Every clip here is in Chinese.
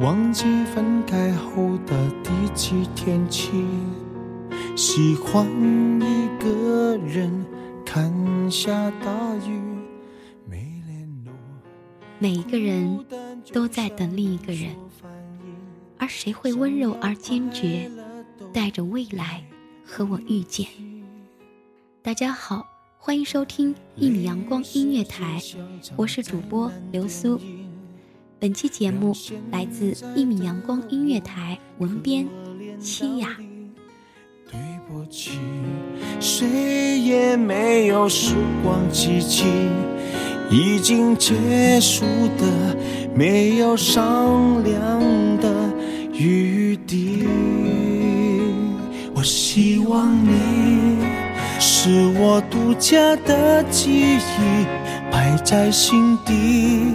忘记分开后的第几天起，喜欢一个人看下大雨。每一个人都在等另一个人，而谁会温柔而坚决，带着未来和我遇见？大家好，欢迎收听一米阳光音乐台，我是主播刘苏。本期节目来自一米阳光音乐台，文编七雅。对不起，谁也没有时光机器，已经结束的，没有商量的余地。我希望你是我独家的记忆，摆在心底。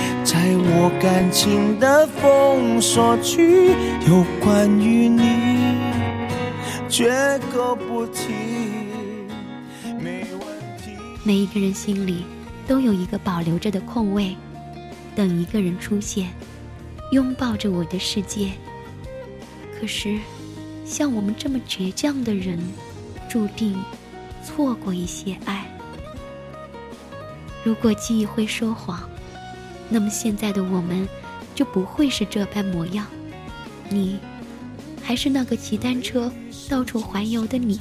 在我感情的封锁区，有关于你，绝口不提，没问题。每一个人心里都有一个保留着的空位，等一个人出现，拥抱着我的世界。可是，像我们这么倔强的人，注定错过一些爱。如果记忆会说谎。那么现在的我们，就不会是这般模样。你，还是那个骑单车到处环游的你；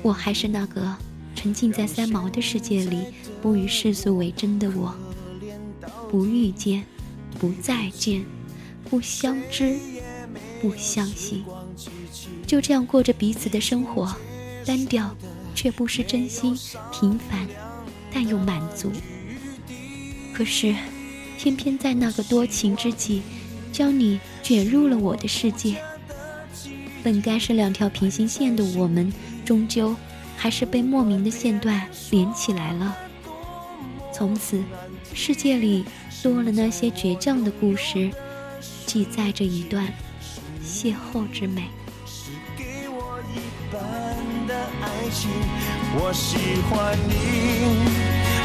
我还是那个沉浸在三毛的世界里，不与世俗为争的我。不遇见，不再见，不相知，不相信，就这样过着彼此的生活，单调，却不失真心；平凡，但又满足。可是，偏偏在那个多情之际，将你卷入了我的世界。本该是两条平行线的我们，终究还是被莫名的线段连起来了。从此，世界里多了那些倔强的故事，记载着一段邂逅之美。爱情我喜欢你。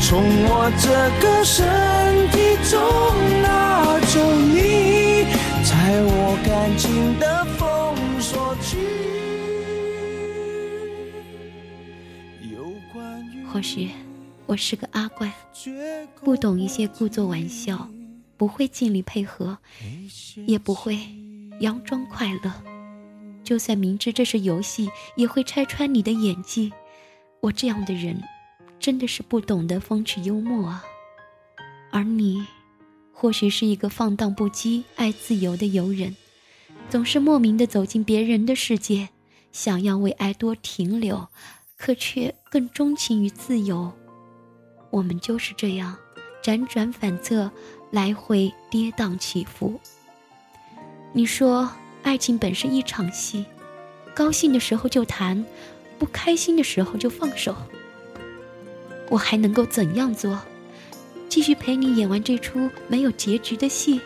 从我这个身体中拿走你，在我感情的封锁区。或许我是个阿怪，不懂一些故作玩笑，不会尽力配合，也不会佯装快乐。就算明知这是游戏，也会拆穿你的演技。我这样的人，真的是不懂得风趣幽默啊。而你，或许是一个放荡不羁、爱自由的游人，总是莫名的走进别人的世界，想要为爱多停留，可却更钟情于自由。我们就是这样，辗转反侧，来回跌宕起伏。你说，爱情本是一场戏，高兴的时候就谈，不开心的时候就放手。我还能够怎样做？继续陪你演完这出没有结局的戏，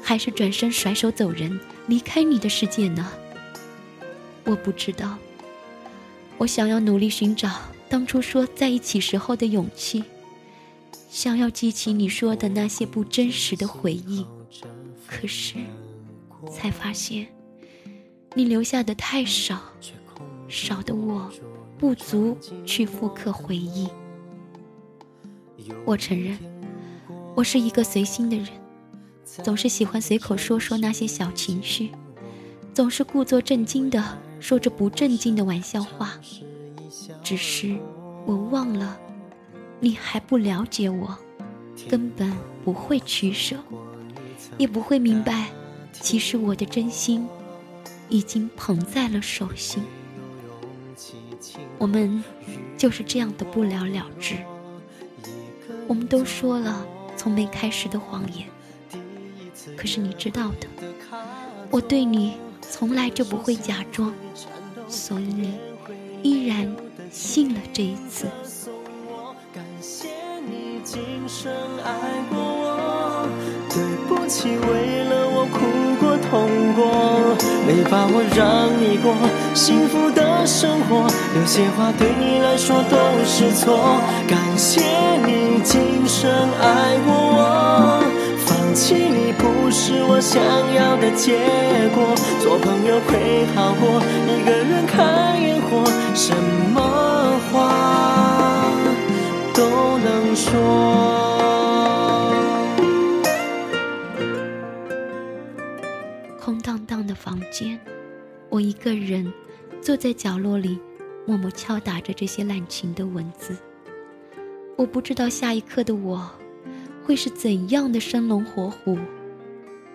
还是转身甩手走人，离开你的世界呢？我不知道。我想要努力寻找当初说在一起时候的勇气，想要记起你说的那些不真实的回忆，可是，才发现，你留下的太少，少的我，不足去复刻回忆。我承认，我是一个随心的人，总是喜欢随口说说那些小情绪，总是故作震惊的说着不正经的玩笑话。只是我忘了，你还不了解我，根本不会取舍，也不会明白，其实我的真心已经捧在了手心。我们就是这样的不了了之。我们都说了从没开始的谎言，可是你知道的，我对你从来就不会假装，所以你依然信了这一次。感谢你今生爱过我，对不起，为了我哭过痛过，没把握让你过幸福的生活，有些话对你来说都是错。感谢你今生爱过我，放弃你不是我想要的结果，做朋友会好过，一个人看烟火，什么话都能说。空荡荡的房间，我一个人坐在角落里，默默敲打着这些滥情的文字。我不知道下一刻的我，会是怎样的生龙活虎，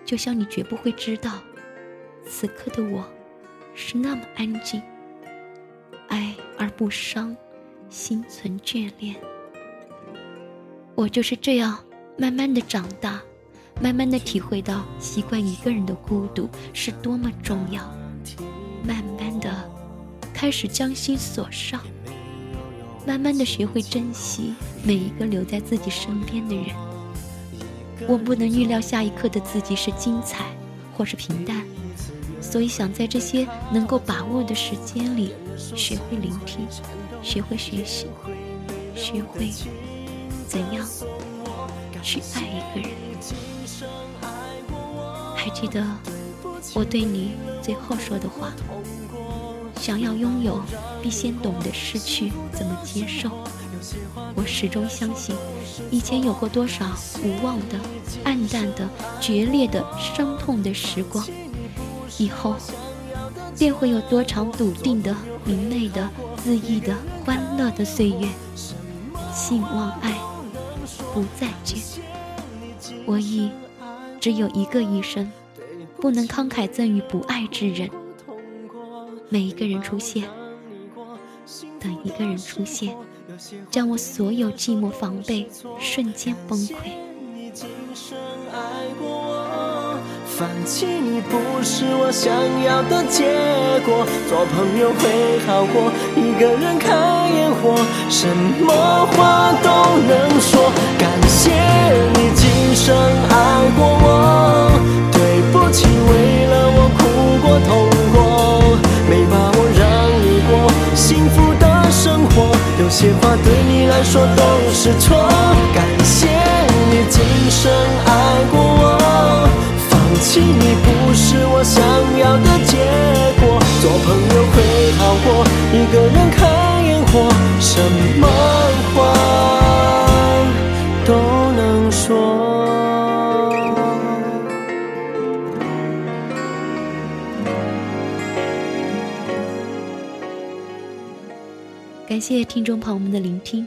就像你绝不会知道，此刻的我，是那么安静，爱而不伤，心存眷恋。我就是这样慢慢的长大。慢慢的体会到习惯一个人的孤独是多么重要，慢慢的开始将心锁上，慢慢的学会珍惜每一个留在自己身边的人。我不能预料下一刻的自己是精彩或是平淡，所以想在这些能够把握的时间里，学会聆听，学会学习，学会怎样去爱一个人。还记得我对你最后说的话：想要拥有，必先懂得失去怎么接受。我始终相信，以前有过多少无望的、暗淡的、决裂的、伤痛的时光，以后便会有多长笃定的、明媚的、恣意的、欢乐的岁月。信望爱，不再见。我已。只有一个一生，不能慷慨赠予不爱之人。每一个人出现，等一个人出现，将我所有寂寞防备瞬间崩溃。放弃你不是我想要的结果，做朋友会好过一个人看烟火，什么话都能说。感谢你今生爱过我，对不起为了我说都是错。感谢你今生爱过我。放弃你不是我想要的结果，做朋友会好过一个人看烟火，什么话都能说。感谢听众朋友们的聆听，